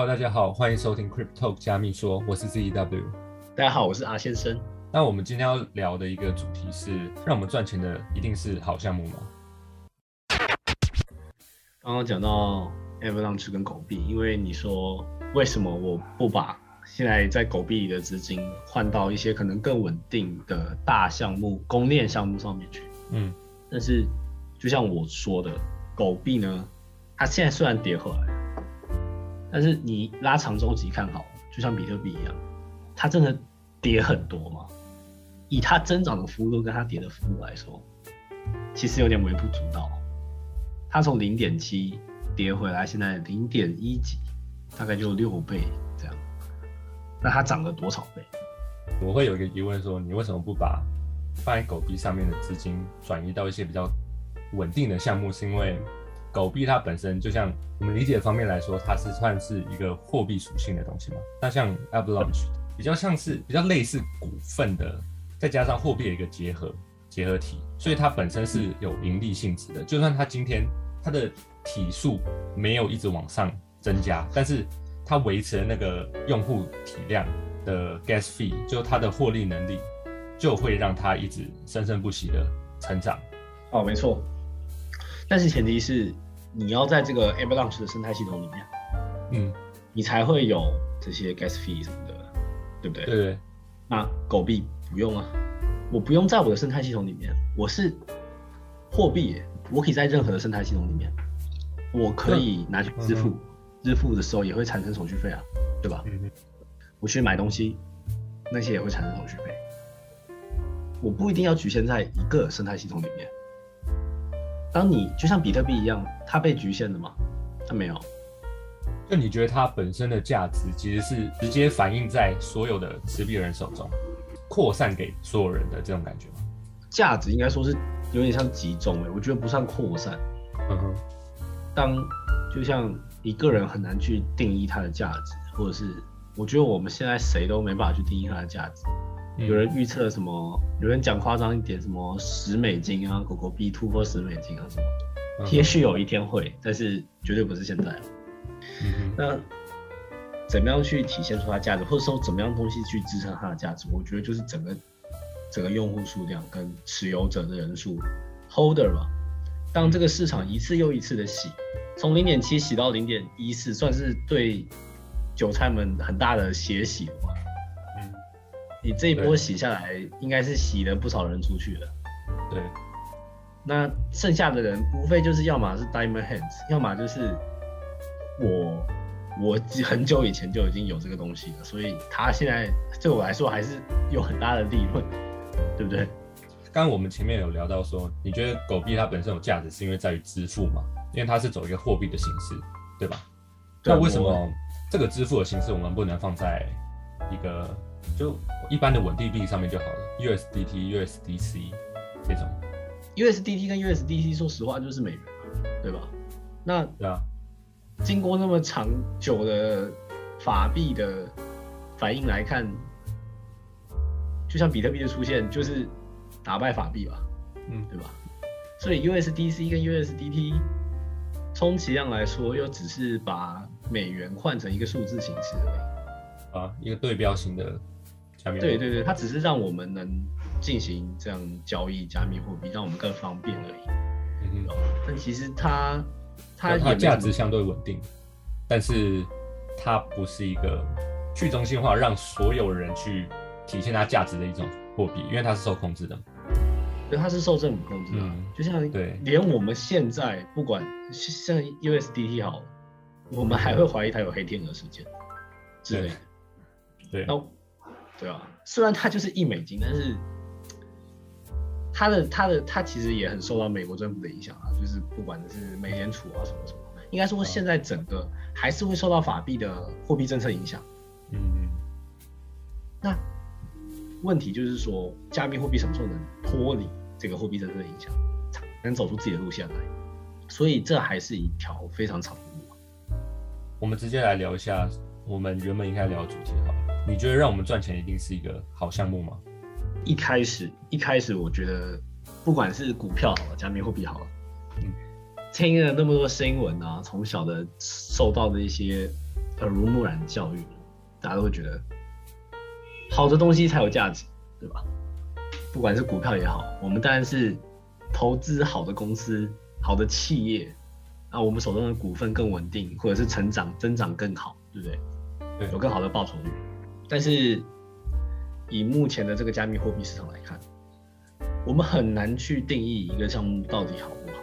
Hello，大家好，欢迎收听 Crypto 加密说，我是 ZW。大家好，我是阿先生。那我们今天要聊的一个主题是，让我们赚钱的一定是好项目吗？刚刚讲到 Avalanche 跟狗币，因为你说为什么我不把现在在狗币里的资金换到一些可能更稳定的大项目、公链项目上面去？嗯，但是就像我说的，狗币呢，它现在虽然跌回来，但是你拉长周期看好，就像比特币一样，它真的跌很多吗？以它增长的幅度跟它跌的幅度来说，其实有点微不足道。它从零点七跌回来，现在零点一几，大概就六倍这样。那它涨了多少倍？我会有一个疑问，说你为什么不把放在狗币上面的资金转移到一些比较稳定的项目？是因为狗币它本身就像我们理解方面来说，它是算是一个货币属性的东西嘛？那像 Avalanche 比较像是比较类似股份的，再加上货币的一个结合。结合体，所以它本身是有盈利性质的。就算它今天它的体数没有一直往上增加，但是它维持了那个用户体量的 gas fee，就它的获利能力，就会让它一直生生不息的成长。哦，没错。但是前提是你要在这个 Avalanche 的生态系统里面，嗯，你才会有这些 gas fee 什么的，对不对？对对。那狗币不用啊。我不用在我的生态系统里面，我是货币，我可以在任何的生态系统里面，我可以拿去支付，支付的时候也会产生手续费啊，对吧？嗯我去买东西，那些也会产生手续费。我不一定要局限在一个生态系统里面。当你就像比特币一样，它被局限了吗？它没有。就你觉得它本身的价值其实是直接反映在所有的持币人手中？扩散给所有人的这种感觉吗？价值应该说是有点像集中诶，我觉得不算扩散。嗯哼，当就像一个人很难去定义它的价值，或者是我觉得我们现在谁都没办法去定义它的价值。有人预测什么？有人讲夸张一点，什么十美金啊，狗狗币突破十美金啊什么？也许有一天会，但是绝对不是现在。嗯，那。怎么样去体现出它价值，或者说怎么样东西去支撑它的价值？我觉得就是整个整个用户数量跟持有者的人数，holder 吧。当这个市场一次又一次的洗，从零点七洗到零点一四，算是对韭菜们很大的血洗？嗯，你这一波洗下来，应该是洗了不少人出去了。对，那剩下的人无非就是要么是 diamond hands，要么就是我。我很久以前就已经有这个东西了，所以它现在对我来说还是有很大的利润，对不对？刚刚我们前面有聊到说，你觉得狗币它本身有价值，是因为在于支付嘛？因为它是走一个货币的形式，对吧？那为什么这个支付的形式我们不能放在一个就一般的稳定币上面就好了？USDT、USDC 这种，USDT 跟 USDC 说实话就是美元嘛，对吧？那对啊。经过那么长久的法币的反应来看，就像比特币的出现，就是打败法币吧，嗯，对吧？所以 USDC 跟 USDT 充其量来说，又只是把美元换成一个数字形式而已。啊，一个对标型的加密。对对对，它只是让我们能进行这样交易加密货币，让我们更方便而已。嗯哼。但其实它。它它价值相对稳定，但是它不是一个去中心化让所有人去体现它价值的一种货币，因为它是受控制的。对，它是受政府控制的。就像对，连我们现在不管像 USDT 好，我们还会怀疑它有黑天鹅事件之类的。对，那对啊，虽然它就是一美金，但是它的它的它其实也很受到美国政府的影响啊。就是不管是美联储啊什么什么，应该说现在整个还是会受到法币的货币政策影响。嗯，那问题就是说，加密货币什么时候能脱离这个货币政策的影响，能走出自己的路线来？所以这还是一条非常长的路。我们直接来聊一下我们原本应该聊的主题好了。你觉得让我们赚钱一定是一个好项目吗？一开始一开始我觉得，不管是股票好了，加密货币好了。嗯听了那么多新闻啊，从小的受到的一些耳濡目染的教育，大家都会觉得好的东西才有价值，对吧？不管是股票也好，我们当然是投资好的公司、好的企业，啊，我们手中的股份更稳定，或者是成长增长更好，对不对？对，有更好的报酬率。但是以目前的这个加密货币市场来看，我们很难去定义一个项目到底好不好。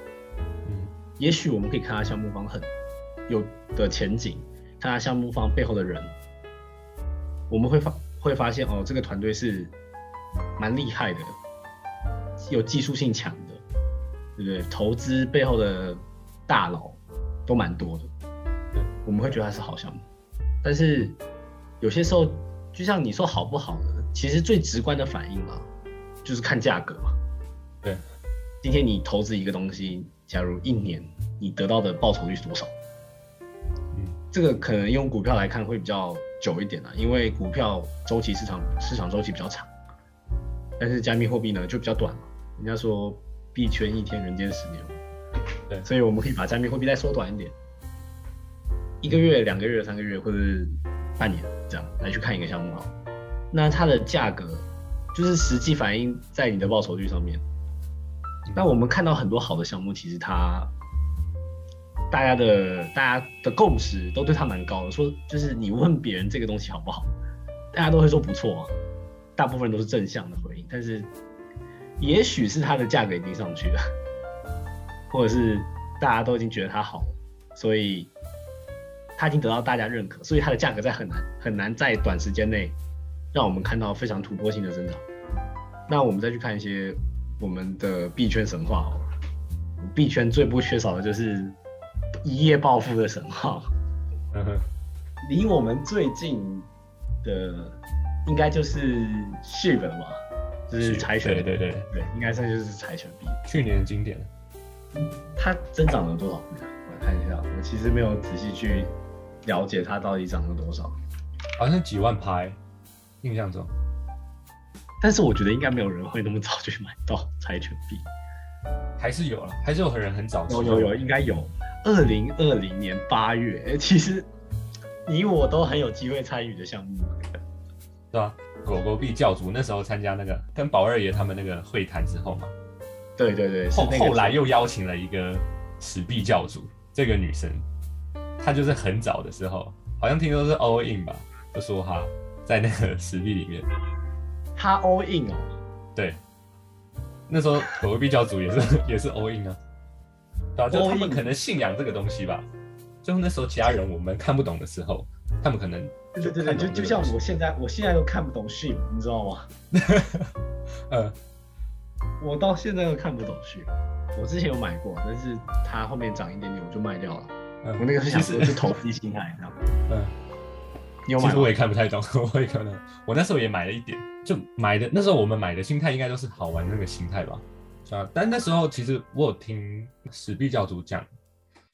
嗯，也许我们可以看它项目方很有的前景，看它项目方背后的人，我们会发会发现哦，这个团队是。蛮厉害的，有技术性强的，对不对？投资背后的大佬都蛮多的，我们会觉得它是好项目。但是有些时候，就像你说好不好的，其实最直观的反应嘛，就是看价格嘛。对，今天你投资一个东西，假如一年你得到的报酬率是多少？嗯，这个可能用股票来看会比较久一点啊，因为股票周期市场市场周期比较长。但是加密货币呢就比较短嘛，人家说币圈一天人间十年，对，所以我们可以把加密货币再缩短一点，一个月、两个月、三个月或者是半年这样来去看一个项目好，那它的价格就是实际反映在你的报酬率上面。那我们看到很多好的项目，其实它大家的大家的共识都对它蛮高的，说就是你问别人这个东西好不好，大家都会说不错啊。大部分都是正向的回应，但是也许是它的价格已经上去了，或者是大家都已经觉得它好，所以它已经得到大家认可，所以它的价格在很难很难在短时间内让我们看到非常突破性的增长。那我们再去看一些我们的币圈神话哦，币圈最不缺少的就是一夜暴富的神话。嗯哼，离我们最近的。应该就是 SHIB 了嘛，就是柴犬，对对对对，应该算就是柴犬币。去年的经典，它增长了多少？我来看一下，我其实没有仔细去了解它到底涨了多少，好像几万拍，印象中。但是我觉得应该没有人会那么早就买到柴犬币，还是有了，还是有很人很早。有有有，应该有。二零二零年八月，其实你我都很有机会参与的项目。对吧？狗狗币教主那时候参加那个跟宝二爷他们那个会谈之后嘛，对对对，后后来又邀请了一个史币教主，这个女生，她就是很早的时候，好像听说是 all in 吧，就说哈，在那个实力里面，他 all in 哦，对，那时候狗狗币教主也是 也是 all in 啊，对啊，就他们可能信仰这个东西吧，就那时候其他人我们看不懂的时候，他们可能。对对对，就就像我现在，我现在都看不懂 s h i p 你知道吗？呃，我到现在都看不懂 s h i p 我之前有买过，但是它后面涨一点点，我就卖掉了。我那个是想说是投资心态，知道吗？嗯。有其实我也看不太懂，我也可能，我那时候也买了一点，就买的那时候我们买的心态应该都是好玩那个心态吧，是吧？但那时候其实我有听史毕教主讲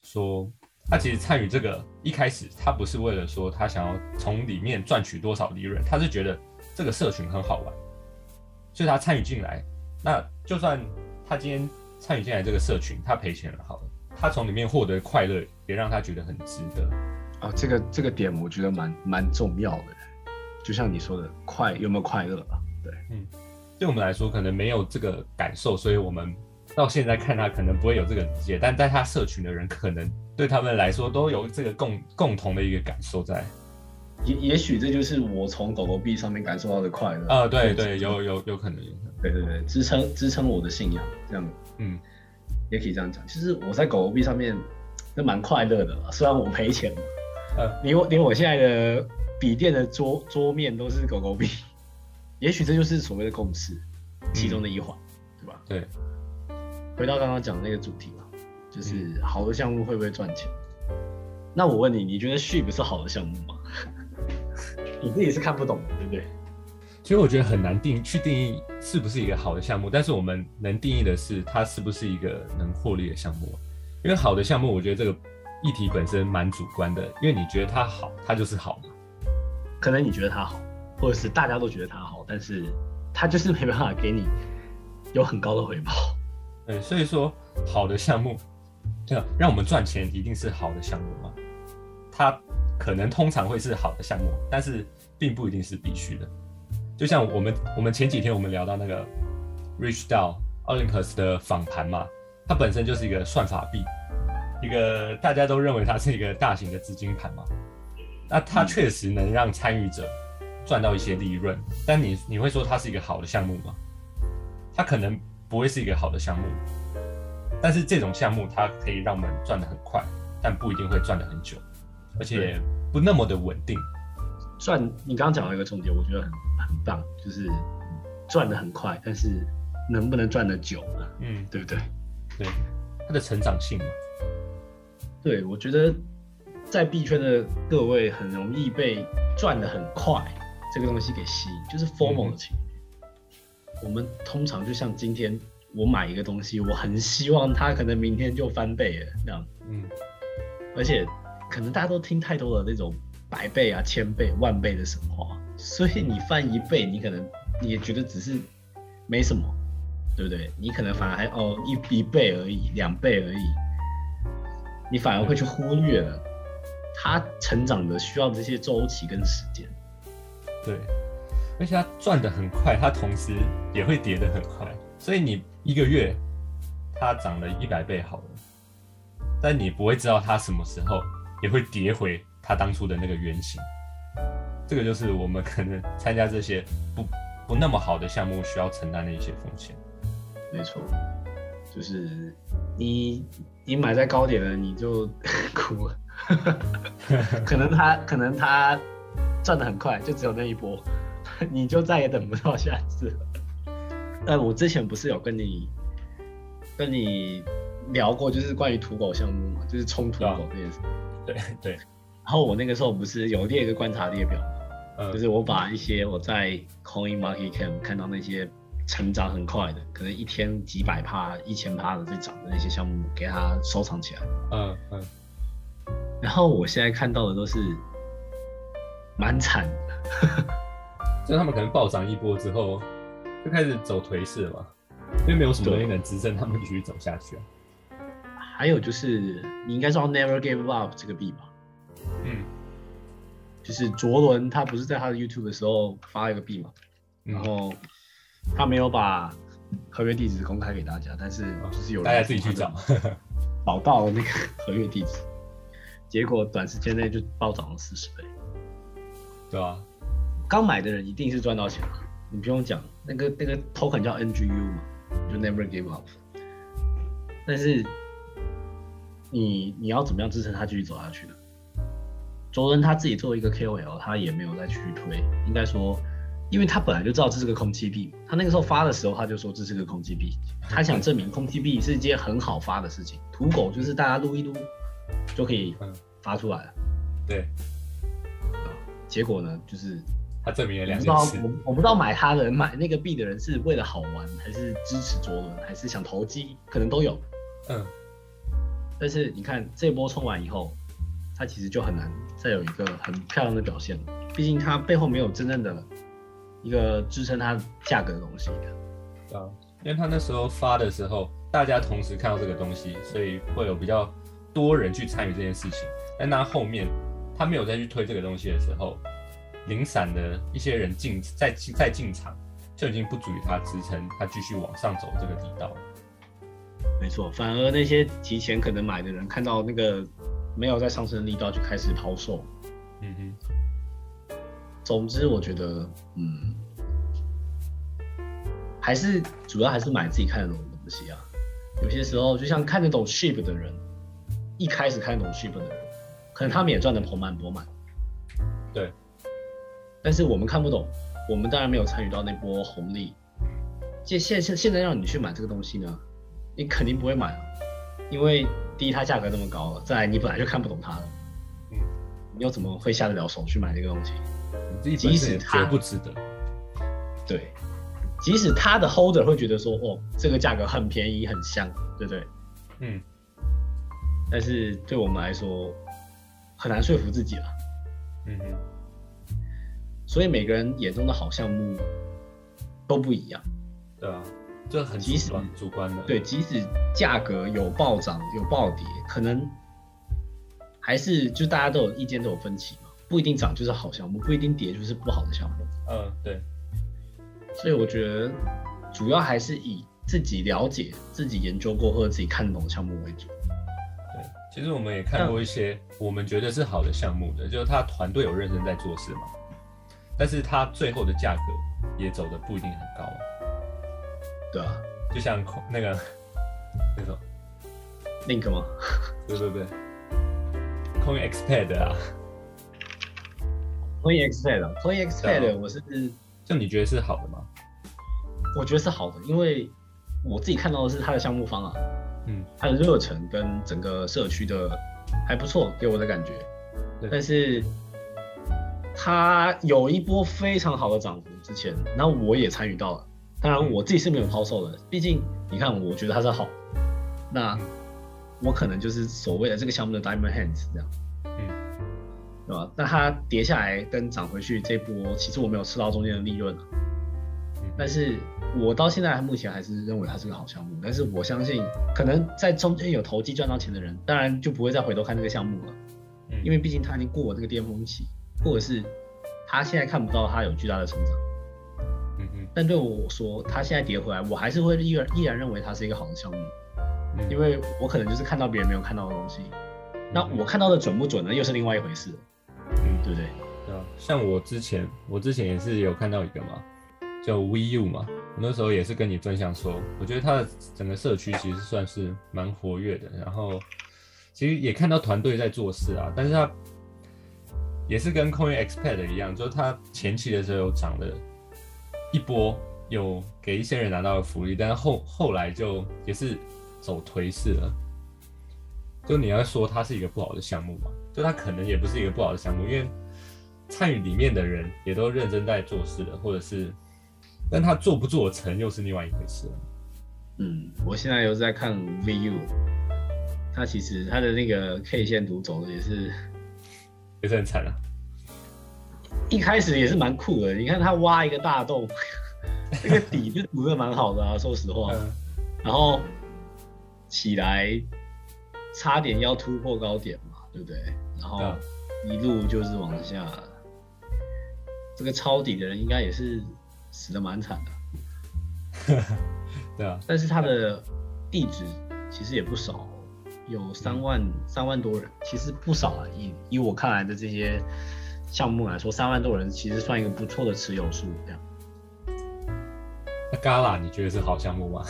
说。他其实参与这个一开始，他不是为了说他想要从里面赚取多少利润，他是觉得这个社群很好玩，所以他参与进来。那就算他今天参与进来这个社群，他赔钱了，好了，他从里面获得快乐，也让他觉得很值得。啊，这个这个点我觉得蛮蛮重要的。就像你说的，快有没有快乐啊？对，嗯，对我们来说可能没有这个感受，所以我们到现在看他可能不会有这个理解，但在他社群的人可能。对他们来说都有这个共共同的一个感受在，也也许这就是我从狗狗币上面感受到的快乐啊，对对，有有有可能，有可能，对对对，支撑支撑我的信仰，这样，嗯，也可以这样讲。其实我在狗狗币上面都蛮快乐的，虽然我赔钱嘛，呃，连我连我现在的笔电的桌桌面都是狗狗币，也许这就是所谓的共识其中的一环，对吧？对，回到刚刚讲的那个主题嘛。就是好的项目会不会赚钱？那我问你，你觉得 i p 是好的项目吗？你自己是看不懂的，对不对？其实我觉得很难定去定义是不是一个好的项目，但是我们能定义的是它是不是一个能获利的项目。因为好的项目，我觉得这个议题本身蛮主观的，因为你觉得它好，它就是好嘛。可能你觉得它好，或者是大家都觉得它好，但是它就是没办法给你有很高的回报。对，所以说好的项目。对，让我们赚钱一定是好的项目嘛？它可能通常会是好的项目，但是并不一定是必须的。就像我们我们前几天我们聊到那个 Rich DAO Olympus 的访谈嘛，它本身就是一个算法币，一个大家都认为它是一个大型的资金盘嘛。那它确实能让参与者赚到一些利润，但你你会说它是一个好的项目吗？它可能不会是一个好的项目，但是这种项目它可以让我们赚得很快，但不一定会赚得很久，而且不那么的稳定。赚，你刚刚讲到一个重点，我觉得很很棒，就是赚的很快，但是能不能赚的久呢？嗯，对不对？对，它的成长性嘛。对，我觉得。在币圈的各位很容易被赚的很快这个东西给吸引，就是 formal 的情绪。我们通常就像今天我买一个东西，我很希望它可能明天就翻倍了这样。嗯。而且可能大家都听太多的那种百倍啊、千倍、万倍的神话，所以你翻一倍，你可能你也觉得只是没什么，对不对？你可能反而还哦一一倍而已，两倍而已，你反而会去忽略了。它成长的需要这些周期跟时间，对，而且它赚的很快，它同时也会跌的很快，所以你一个月它涨了一百倍好了，但你不会知道它什么时候也会跌回它当初的那个原型。这个就是我们可能参加这些不不那么好的项目需要承担的一些风险。没错，就是你你买在高点了，你就 哭 了。可能他可能他赚的很快，就只有那一波，你就再也等不到下次了。呃，我之前不是有跟你跟你聊过，就是关于土狗项目嘛，就是冲土狗这件事。对对。然后我那个时候不是有列一个观察列表嘛，就是我把一些我在 Coin Market Cap 看到那些成长很快的，可能一天几百趴、一千趴的在涨的那些项目，给它收藏起来。嗯嗯。然后我现在看到的都是蛮惨的，就他们可能暴涨一波之后，就开始走颓势了嘛，因为没有什么东西能支撑他们继续走下去啊。还有就是，你应该知道 Never Give Up 这个币吧？嗯，就是卓伦他不是在他的 YouTube 的时候发一个币嘛，然后他没有把合约地址公开给大家，但是就是有人大家自己去找，找到那个 合约地址。结果短时间内就暴涨了四十倍，对啊，刚买的人一定是赚到钱了，你不用讲，那个那个 token 叫 NGU 嘛，就 Never Give Up。但是你你要怎么样支撑他继续走下去呢？卓伦他自己作为一个 KOL，他也没有再去推，应该说，因为他本来就知道这是个空气币，他那个时候发的时候他就说这是个空气币，他想证明空气币是一件很好发的事情，土狗就是大家撸一撸。就可以发出来了，对。结果呢，就是他证明了两件事。我我不知道买他的人买那个币的人是为了好玩，还是支持卓伦，还是想投机，可能都有。嗯。但是你看这波冲完以后，他其实就很难再有一个很漂亮的表现了。毕竟他背后没有真正的一个支撑它价格的东西。啊，因为他那时候发的时候，大家同时看到这个东西，所以会有比较。多人去参与这件事情，但他后面他没有再去推这个东西的时候，零散的一些人进再再进场，就已经不足以他支撑他继续往上走这个地道了。没错，反而那些提前可能买的人，看到那个没有在上升的力道，就开始抛售。嗯哼。总之，我觉得，嗯，还是主要还是买自己看得懂的东西啊。有些时候，就像看得懂 ship 的人。一开始看懂 ship 的人，可能他们也赚得盆满钵满。对，但是我们看不懂，我们当然没有参与到那波红利。现现现现在让你去买这个东西呢，你肯定不会买了，因为第一它价格那么高了，再来你本来就看不懂它了。嗯，你又怎么会下得了手去买这个东西？即使它不值得。对，即使它的 holder 会觉得说，哦，这个价格很便宜很香，对不对？嗯。但是对我们来说很难说服自己了，嗯哼，所以每个人眼中的好项目都不一样，对啊，这很即使主观观的，对，即使价格有暴涨有暴跌，可能还是就大家都有意见都有分歧嘛，不一定涨就是好项目，不一定跌就是不好的项目。嗯，对。所以我觉得主要还是以自己了解、自己研究过或者自己看懂的项目为主。对，其实我们也看过一些我们觉得是好的项目的，就是他团队有认真在做事嘛，但是他最后的价格也走的不一定很高。对啊，就像那个 那种 Link 吗？对 对对。Coin Expert 啊，Coin Expert，Coin Expert，我是，就你觉得是好的吗？我觉得是好的，因为我自己看到的是它的项目方啊，嗯，它的热忱跟整个社区的还不错，给我的感觉。但是它有一波非常好的涨幅，之前，那我也参与到了，当然我自己是没有抛售的，毕竟你看，我觉得它是好，那。我可能就是所谓的这个项目的 diamond hands 这样，嗯，对吧？那它跌下来跟涨回去这波，其实我没有吃到中间的利润但是我到现在目前还是认为它是个好项目。但是我相信，可能在中间有投机赚到钱的人，当然就不会再回头看这个项目了，嗯，因为毕竟它已经过了这个巅峰期，或者是他现在看不到它有巨大的成长。但对我说，它现在跌回来，我还是会依然依然认为它是一个好的项目。因为我可能就是看到别人没有看到的东西，那我看到的准不准呢？又是另外一回事，嗯，对不对？对啊，像我之前，我之前也是有看到一个嘛，叫 VU 嘛，我那时候也是跟你分享说，我觉得它的整个社区其实算是蛮活跃的，然后其实也看到团队在做事啊，但是它也是跟 Coin Expert 一样，就是它前期的时候有涨了一波，有给一些人拿到了福利，但是后后来就也是。走颓势了，就你要说它是一个不好的项目嘛？就它可能也不是一个不好的项目，因为参与里面的人也都认真在做事的，或者是，但他做不做成又是另外一回事了。嗯，我现在又在看 VU，它其实它的那个 K 线图走的也是也是很惨啊。一开始也是蛮酷的，你看他挖一个大洞，那个底就补的蛮好的啊，说实话，然后。起来，差点要突破高点嘛，对不对？然后一路就是往下，这个抄底的人应该也是死的蛮惨的。对啊，但是他的地址其实也不少，有三万三万多人，其实不少啊。以以我看来的这些项目来说，三万多人其实算一个不错的持有数。这样，那 Gala 你觉得是好项目吗？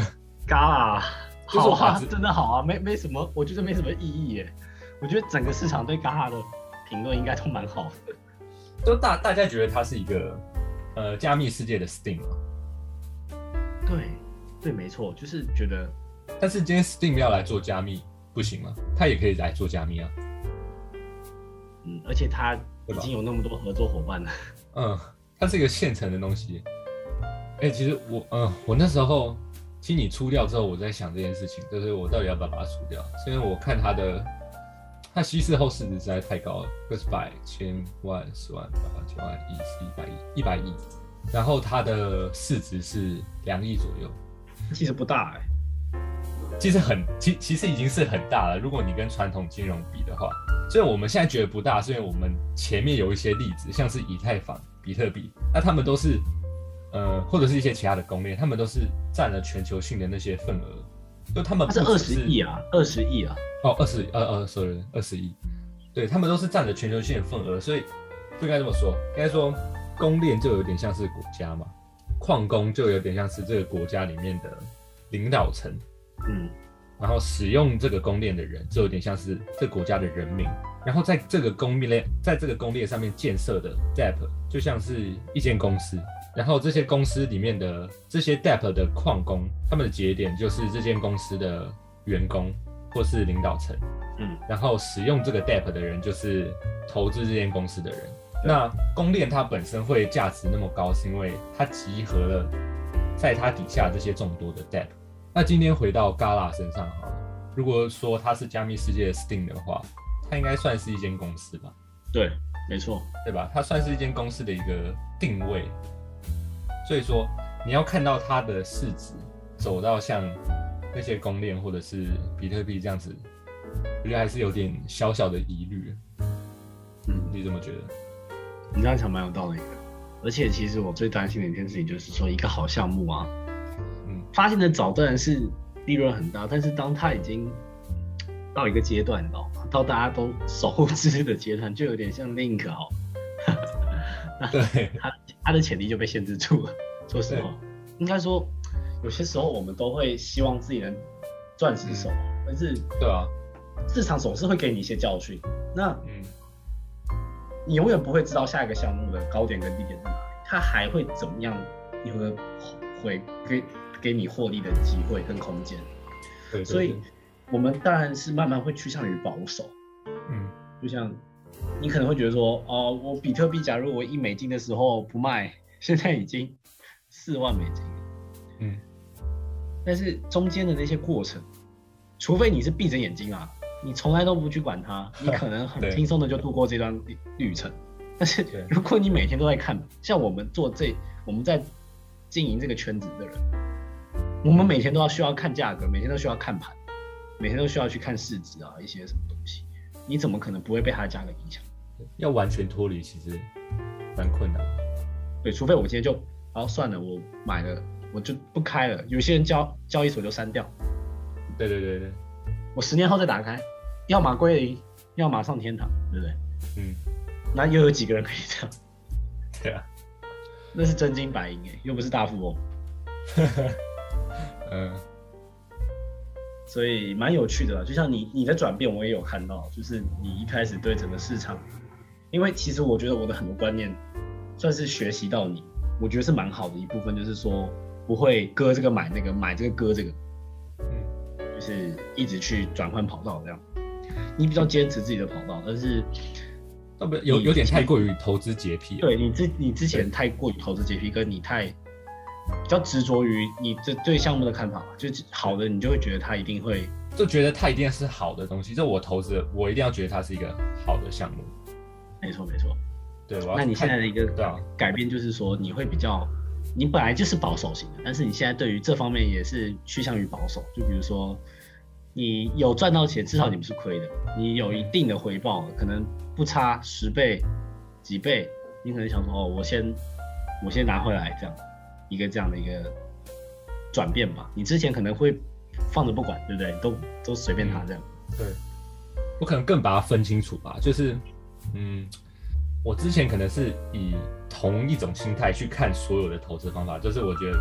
Gala。好啊，真的好啊，没没什么，我觉得没什么意义耶。我觉得整个市场对 Gala 的评论应该都蛮好的，就大大家觉得它是一个呃加密世界的 Steam 吗？对，对，没错，就是觉得。但是今天 Steam 要来做加密不行吗？它也可以来做加密啊。嗯，而且他已经有那么多合作伙伴了。嗯，它是一个现成的东西。哎，其实我嗯，我那时候。听你出掉之后，我在想这件事情，就是我到底要不要把它出掉？因为我看它的，它稀释后市值实在太高了，个百、千万、十万、百万、千万、亿、十、一百亿、一百亿，然后它的市值是两亿左右，其实不大哎，其实很，其其实已经是很大了。如果你跟传统金融比的话，所以我们现在觉得不大，是因为我们前面有一些例子，像是以太坊、比特币，那他们都是。呃，或者是一些其他的公链，他们都是占了全球性的那些份额，就他们是二十亿啊，二十亿啊，哦，二十，呃呃，sorry，二十亿，对他们都是占了全球性的份额，所以不应该这么说，应该说公链就有点像是国家嘛，矿工就有点像是这个国家里面的领导层，嗯，然后使用这个公链的人就有点像是这国家的人民，然后在这个公链，在这个公链上面建设的 DApp 就像是一间公司。然后这些公司里面的这些 DApp 的矿工，他们的节点就是这间公司的员工或是领导层，嗯，然后使用这个 DApp 的人就是投资这间公司的人。那公链它本身会价值那么高，是因为它集合了在它底下这些众多的 DApp。那今天回到 Gala 身上哈，如果说它是加密世界的 Steam 的话，它应该算是一间公司吧？对，没错，对吧？它算是一间公司的一个定位。所以说，你要看到它的市值走到像那些公链或者是比特币这样子我觉得还是有点小小的疑虑。嗯，你怎么觉得？你这样想蛮有道理的。而且其实我最担心的一件事情就是说，一个好项目啊，嗯，发现的早当然是利润很大，但是当它已经到一个阶段，你知道吗？到大家都熟知的阶段，就有点像 Link 哦。对，它它的潜力就被限制住了。说实话，应该说有些时候我们都会希望自己能钻石手，但是对啊，市场总是会给你一些教训。那嗯。你永远不会知道下一个项目的高点跟低点在哪里，它还会怎么样？你会回给给你获利的机会跟空间。对，所以我们当然是慢慢会趋向于保守。嗯，就像你可能会觉得说，哦，我比特币假如我一美金的时候不卖，现在已经四万美金。嗯，但是中间的那些过程，除非你是闭着眼睛啊。你从来都不去管它，你可能很轻松的就度过这段旅程。但是如果你每天都在看，像我们做这，我们在经营这个圈子的人，我们每天都要需要看价格，每天都需要看盘，每天都需要去看市值啊，一些什么东西，你怎么可能不会被它的价格影响？要完全脱离其实蛮困难。对，除非我今天就，然后算了，我买了，我就不开了。有些人交交易所就删掉。对对对对。我十年后再打开，要么归零，要么上天堂，对不对？嗯，那又有几个人可以这样？对啊，那是真金白银哎，又不是大富翁。嗯，所以蛮有趣的，就像你你的转变，我也有看到，就是你一开始对整个市场，因为其实我觉得我的很多观念算是学习到你，我觉得是蛮好的一部分，就是说不会割这个买那个，买这个割这个。嗯，就是一直去转换跑道这样，你比较坚持自己的跑道，但是，不有有点太过于投资洁癖。对你之你之前太过于投资洁癖，跟你太比较执着于你这对项目的看法嘛，就是好的你就会觉得它一定会，就觉得它一定是好的东西。就我投资，我一定要觉得它是一个好的项目。没错没错，对。那你现在的一个改变就是说，你会比较，你本来就是保守型的，但是你现在对于这方面也是趋向于保守。就比如说。你有赚到钱，至少你不是亏的。你有一定的回报，可能不差十倍、几倍。你可能想说，哦，我先，我先拿回来，这样一个这样的一个转变吧。你之前可能会放着不管，对不对？都都随便他这样。对，我可能更把它分清楚吧。就是，嗯，我之前可能是以同一种心态去看所有的投资方法，就是我觉得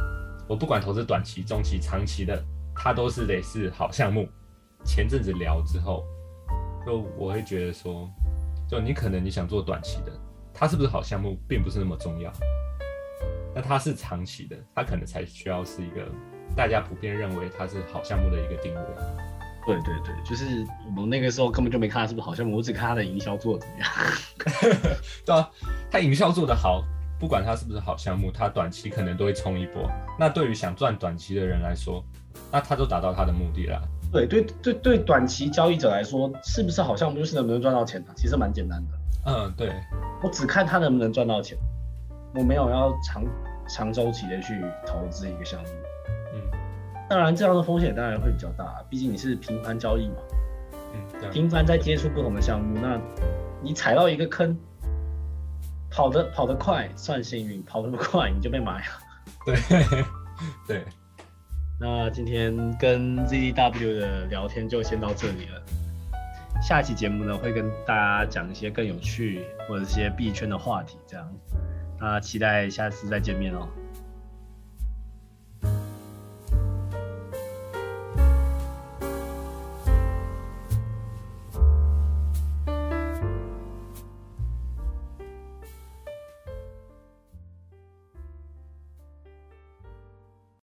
我不管投资短期、中期、长期的。它都是得是好项目。前阵子聊之后，就我会觉得说，就你可能你想做短期的，它是不是好项目并不是那么重要。那它是长期的，它可能才需要是一个大家普遍认为它是好项目的一个定位。对对对，就是我们那个时候根本就没看它是不是好项目，我只看它的营销做的怎么样。对啊，它营销做的好。不管它是不是好项目，它短期可能都会冲一波。那对于想赚短期的人来说，那他都达到他的目的了。对对对对，短期交易者来说，是不是好项目就是能不能赚到钱呢，其实蛮简单的。嗯，对。我只看他能不能赚到钱，我没有要长长周期的去投资一个项目。嗯，当然这样的风险当然会比较大，毕竟你是频繁交易嘛。嗯，频繁在接触不同的项目，那你踩到一个坑。跑得跑得快算幸运，跑得不快你就被埋了。对对，那今天跟 ZDW 的聊天就先到这里了。下期节目呢会跟大家讲一些更有趣或者一些币圈的话题，这样。那期待下次再见面哦。